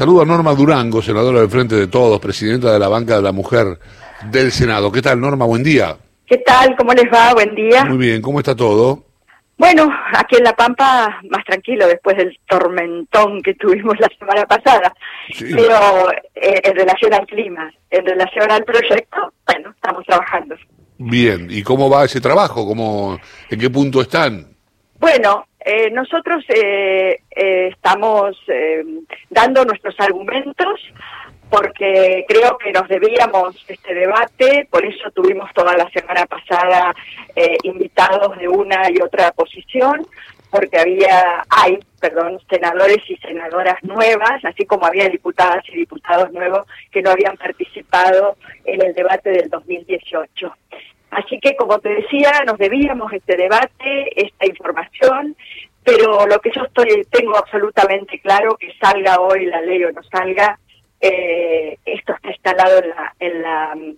Saludo a Norma Durango, senadora del Frente de Todos, presidenta de la Banca de la Mujer del Senado. ¿Qué tal, Norma? Buen día. ¿Qué tal? ¿Cómo les va? Buen día. Muy bien, ¿cómo está todo? Bueno, aquí en La Pampa más tranquilo después del tormentón que tuvimos la semana pasada. Pero eh, en relación al clima, en relación al proyecto, bueno, estamos trabajando. Bien, ¿y cómo va ese trabajo? ¿Cómo, ¿En qué punto están? Bueno, eh, nosotros eh, estamos dando nuestros argumentos porque creo que nos debíamos este debate, por eso tuvimos toda la semana pasada eh, invitados de una y otra posición, porque había, hay, perdón, senadores y senadoras nuevas, así como había diputadas y diputados nuevos que no habían participado en el debate del 2018. Así que, como te decía, nos debíamos este debate, esta información, pero lo que yo estoy tengo absolutamente claro, que salga hoy la ley o no salga, eh, esto está instalado en la, en la mm,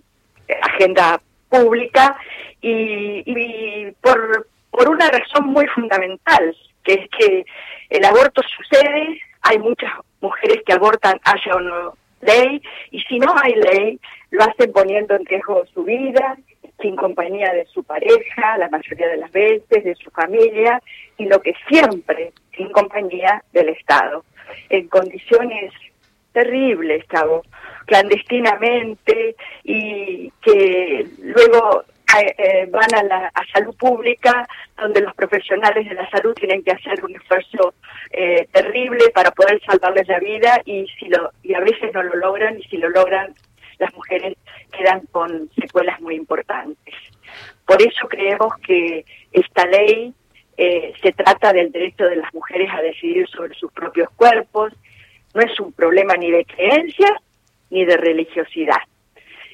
agenda pública y, por, por una razón muy fundamental, que es que el aborto sucede, hay muchas mujeres que abortan haya o no ley, y si no hay ley, lo hacen poniendo en riesgo su vida, sin compañía de su pareja, la mayoría de las veces, de su familia, y lo que siempre sin compañía del Estado, en condiciones terrible, estaba clandestinamente y que luego eh, eh, van a la salud pública donde los profesionales de la salud tienen que hacer un esfuerzo eh, terrible para poder salvarles la vida y si lo y a veces no lo logran y si lo logran las mujeres quedan con secuelas muy importantes por eso creemos que esta ley se trata del derecho de las mujeres a decidir sobre sus propios cuerpos no es un problema ni de creencia ni de religiosidad.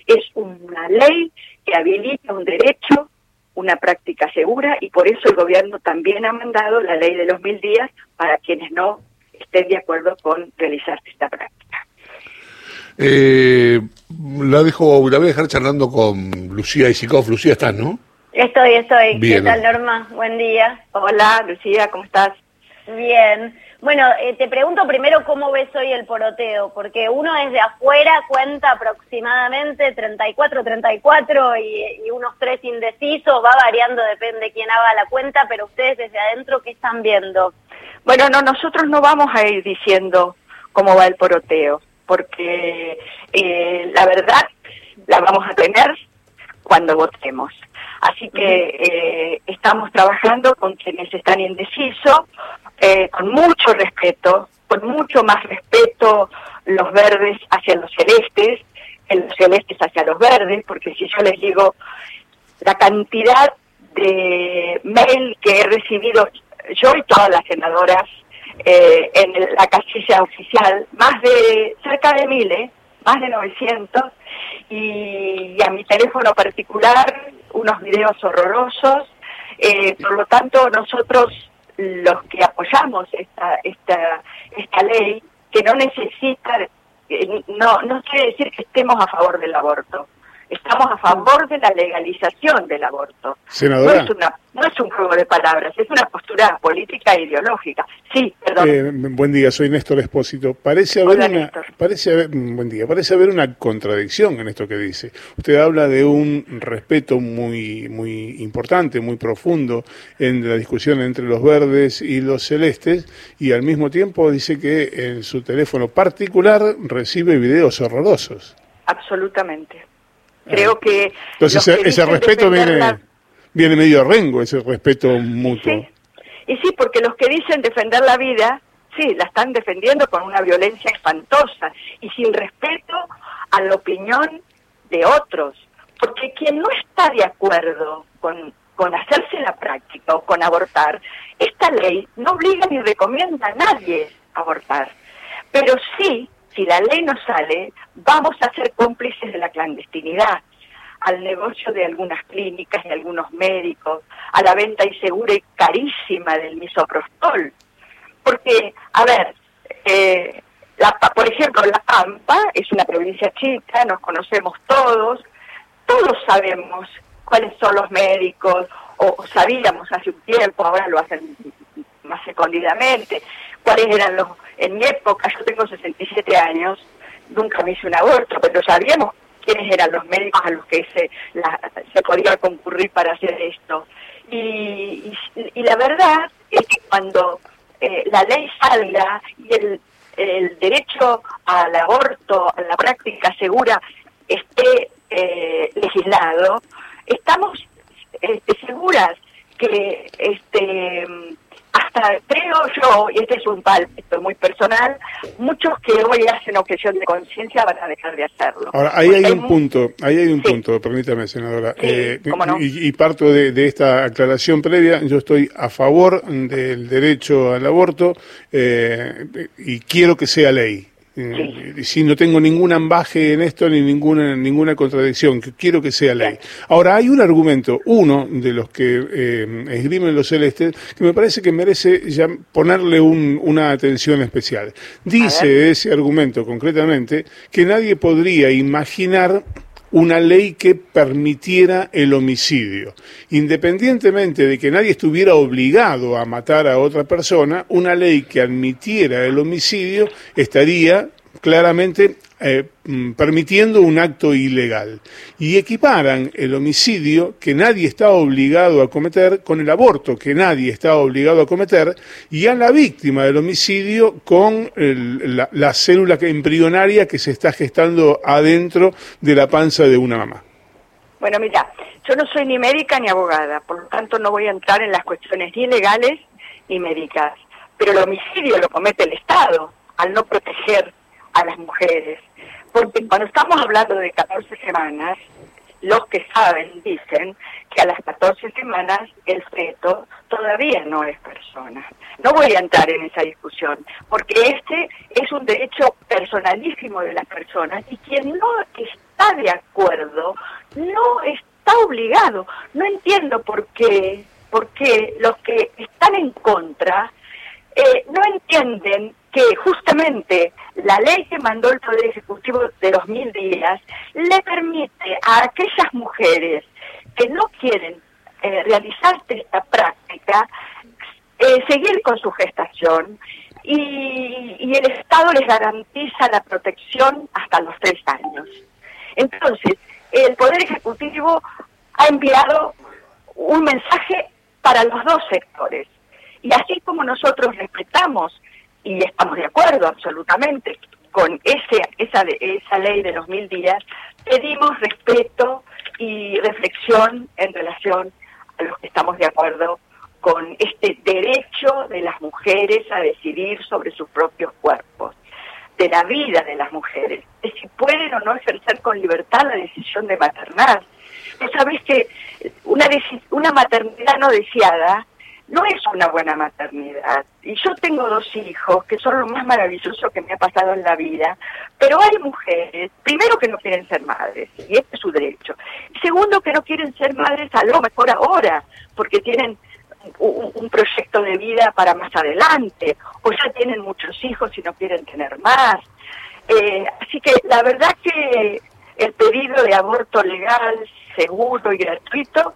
Es una ley que habilita un derecho, una práctica segura y por eso el gobierno también ha mandado la ley de los mil días para quienes no estén de acuerdo con realizar esta práctica. Eh, la dejo, la voy a dejar charlando con Lucía Isikoff. Lucía, ¿estás, no? Estoy, estoy. ¿Qué tal, Norma? Buen día. Hola, Lucía, ¿cómo estás? Bien. Bueno, eh, te pregunto primero cómo ves hoy el poroteo, porque uno desde afuera cuenta aproximadamente 34, 34 y, y unos tres indecisos, va variando, depende de quién haga la cuenta, pero ustedes desde adentro, ¿qué están viendo? Bueno, no, nosotros no vamos a ir diciendo cómo va el poroteo, porque eh, la verdad la vamos a tener cuando votemos. Así que eh, estamos trabajando con quienes están indecisos, eh, con mucho respeto, con mucho más respeto los verdes hacia los celestes, los celestes hacia los verdes, porque si yo les digo la cantidad de mail que he recibido yo y todas las senadoras eh, en la casilla oficial, más de cerca de mil, ¿eh? más de 900, y, a mi teléfono particular unos videos horrorosos. Eh, por lo tanto, nosotros los que apoyamos esta, esta, esta ley, que no necesita, eh, no, no quiere decir que estemos a favor del aborto, estamos a favor de la legalización del aborto. No es, una, no es un juego de palabras, es una postura política e ideológica. Sí, perdón. Eh, buen día, soy Néstor Espósito. Parece haber una, parece haber, mm, buen día, parece haber una contradicción en esto que dice. Usted habla de un respeto muy, muy importante, muy profundo en la discusión entre los verdes y los celestes, y al mismo tiempo dice que en su teléfono particular recibe videos horrorosos. Absolutamente. Creo que... Entonces ese, respeto viene, viene medio rengo, ese respeto mutuo. Y sí, porque los que dicen defender la vida, sí, la están defendiendo con una violencia espantosa y sin respeto a la opinión de otros. Porque quien no está de acuerdo con, con hacerse la práctica o con abortar, esta ley no obliga ni recomienda a nadie abortar. Pero sí si la ley no sale, vamos a ser cómplices de la clandestinidad, al negocio de algunas clínicas y algunos médicos, a la venta insegura y carísima del misoprostol. Porque, a ver, eh, por ejemplo, La Pampa es una provincia chica, nos conocemos todos, todos sabemos cuáles son los médicos, o sabíamos hace un tiempo, ahora lo hacen más escondidamente, cuáles eran los... En mi época, yo tengo 67 años, nunca me hice un aborto, pero sabíamos quiénes eran los médicos a los que se, se podía concurrir para hacer esto. Y, la verdad es que cuando eh, la ley salga y el, el derecho al aborto, a la práctica segura, esté eh, legislado, estamos este, seguras que este hasta creo yo, y este es un pálpito muy personal, muchos que hoy hacen objeción de conciencia van a dejar de hacerlo. Ahora, ahí hay, un punto, ahí hay un punto, permítame, senadora, eh, y, parto de, esta aclaración previa, yo estoy a favor del derecho al aborto eh, y quiero que sea ley. Eh, si no tengo ningún ambaje en esto ni ninguna ninguna contradicción, que quiero que sea ley. Ahora, hay un argumento, uno de los que eh, esgrimen los celestes, que me parece que merece ya ponerle una atención especial. Dice ese argumento concretamente que nadie podría imaginar una ley que permitiera el homicidio. Independientemente de que nadie estuviera obligado a matar a otra persona, una ley que admitiera el homicidio estaría claramente eh, mm, permitiendo un acto ilegal. Y equiparan el homicidio que nadie está obligado a cometer con el aborto que nadie está obligado a cometer y a la víctima del homicidio con la, célula embrionaria que se está gestando adentro de la panza de una mamá. Bueno, mira, yo no soy ni médica ni abogada, por lo tanto no voy a entrar en las cuestiones ni legales ni médicas, pero el homicidio lo comete el Estado al no proteger a las mujeres. Porque cuando estamos hablando de 14 semanas, los que saben dicen que a las 14 semanas el feto todavía no es persona. No voy a entrar en esa discusión, porque este es un derecho personalísimo de las personas y quien no está de acuerdo no está obligado. No entiendo por qué, por qué los que están en contra eh, no entienden que justamente la ley que mandó el Poder Ejecutivo de los mil días le permite a aquellas mujeres que no quieren eh, realizar esta práctica eh, seguir con su gestación y, y, el Estado les garantiza la protección hasta los tres años. Entonces, el Poder Ejecutivo ha enviado un mensaje para los dos sectores. Y así como nosotros respetamos y estamos de acuerdo absolutamente con ese, esa, esa ley de los mil días, pedimos respeto y reflexión en relación a los que estamos de acuerdo con este derecho de las mujeres a decidir sobre sus propios cuerpos, de la vida de las mujeres, de si pueden o no ejercer con libertad la decisión de maternar. Vos sabés que una, una maternidad no deseada no es una buena maternidad. Y yo tengo dos hijos que son lo más maravilloso que me ha pasado en la vida, pero hay mujeres, primero que no quieren ser madres, y este es su derecho. Y segundo que no quieren ser madres a lo mejor ahora, porque tienen un, proyecto de vida para más adelante, o ya tienen muchos hijos y no quieren tener más. Eh, así que la verdad que el pedido de aborto legal, seguro y gratuito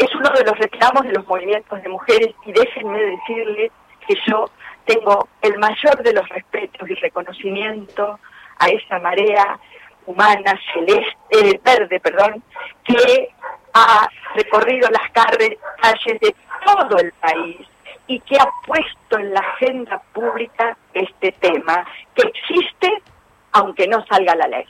es uno de los reclamos de los movimientos de mujeres y déjenme decirles que yo tengo el mayor de los respetos y reconocimiento a esa marea humana celeste, verde, perdón, que ha recorrido las calles de todo el país y que ha puesto en la agenda pública este tema que existe aunque no salga la ley.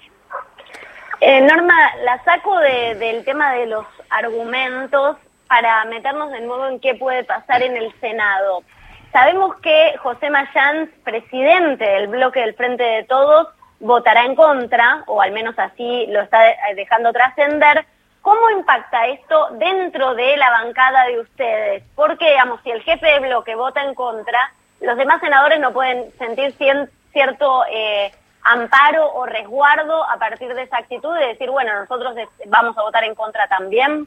Eh, Norma, la saco del tema de los argumentos para meternos de nuevo en qué puede pasar en el Senado. Sabemos que José Mayans, presidente del bloque del Frente de Todos, votará en contra, o al menos así lo está dejando trascender. ¿Cómo impacta esto dentro de la bancada de ustedes? Porque, digamos, si el jefe de bloque vota en contra, los demás senadores no pueden sentir cierto eh, amparo o resguardo a partir de esa actitud de decir, bueno, nosotros vamos a votar en contra también?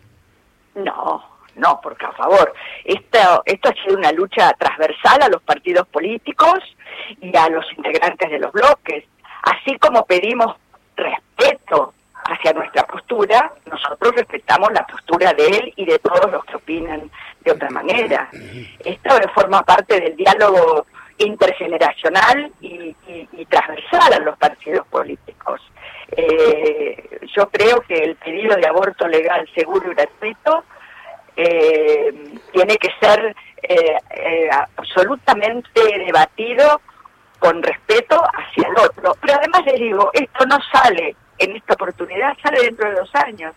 No, no, porque a favor. Esto, esto ha sido una lucha transversal a los partidos políticos y a los integrantes de los bloques. Así como pedimos respeto hacia nuestra postura, nosotros respetamos la postura de él y de todos los que opinan de otra manera. Esto forma parte del diálogo intergeneracional y, transversal a los partidos políticos. Eh, yo creo que el pedido de aborto legal, seguro y gratuito eh, tiene que ser eh, absolutamente debatido con respeto hacia el otro. Pero además les digo, esto no sale en esta oportunidad, sale dentro de dos años.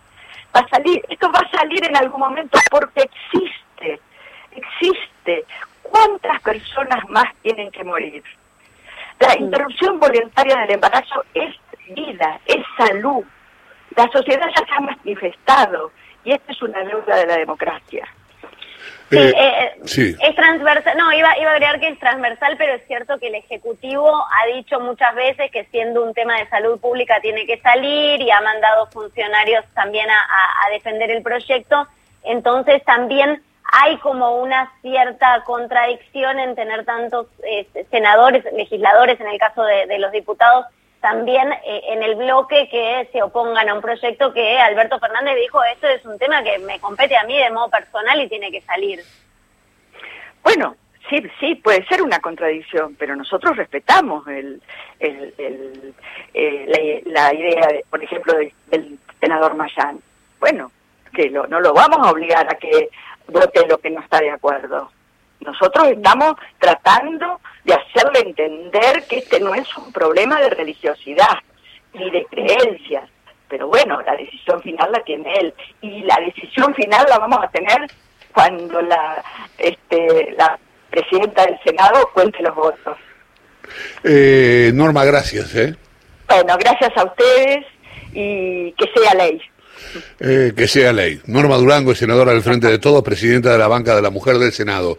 Va a salir, esto va a salir en algún momento porque existe, existe. ¿Cuántas personas más tienen que morir? La interrupción voluntaria del embarazo es vida, es salud. La sociedad ya se ha manifestado y esta es una deuda de la democracia. Sí, eh, eh, sí, es transversal, no, iba, iba a agregar que es transversal, pero es cierto que el Ejecutivo ha dicho muchas veces que siendo un tema de salud pública tiene que salir y ha mandado funcionarios también a, a defender el proyecto, entonces también hay como una cierta contradicción en tener tantos eh, senadores, legisladores, en el caso de, los diputados, también eh, en el bloque que se opongan a un proyecto que Alberto Fernández dijo, esto es un tema que me compete a mí de modo personal y tiene que salir. Bueno, sí, sí, puede ser una contradicción, pero nosotros respetamos el, eh, la, idea, por ejemplo, del senador Mayán. Bueno, que no lo vamos a obligar a que vote lo que no está de acuerdo. Nosotros estamos tratando de hacerle entender que este no es un problema de religiosidad ni de creencias, pero bueno, la decisión final la tiene él y la decisión final la vamos a tener cuando la este la presidenta del Senado cuente los votos. Eh, Norma, gracias. ¿eh? Bueno, gracias a ustedes y que sea ley. Eh, que sea ley. Norma Durango, senadora del Frente de Todos, presidenta de la Banca de la Mujer del Senado.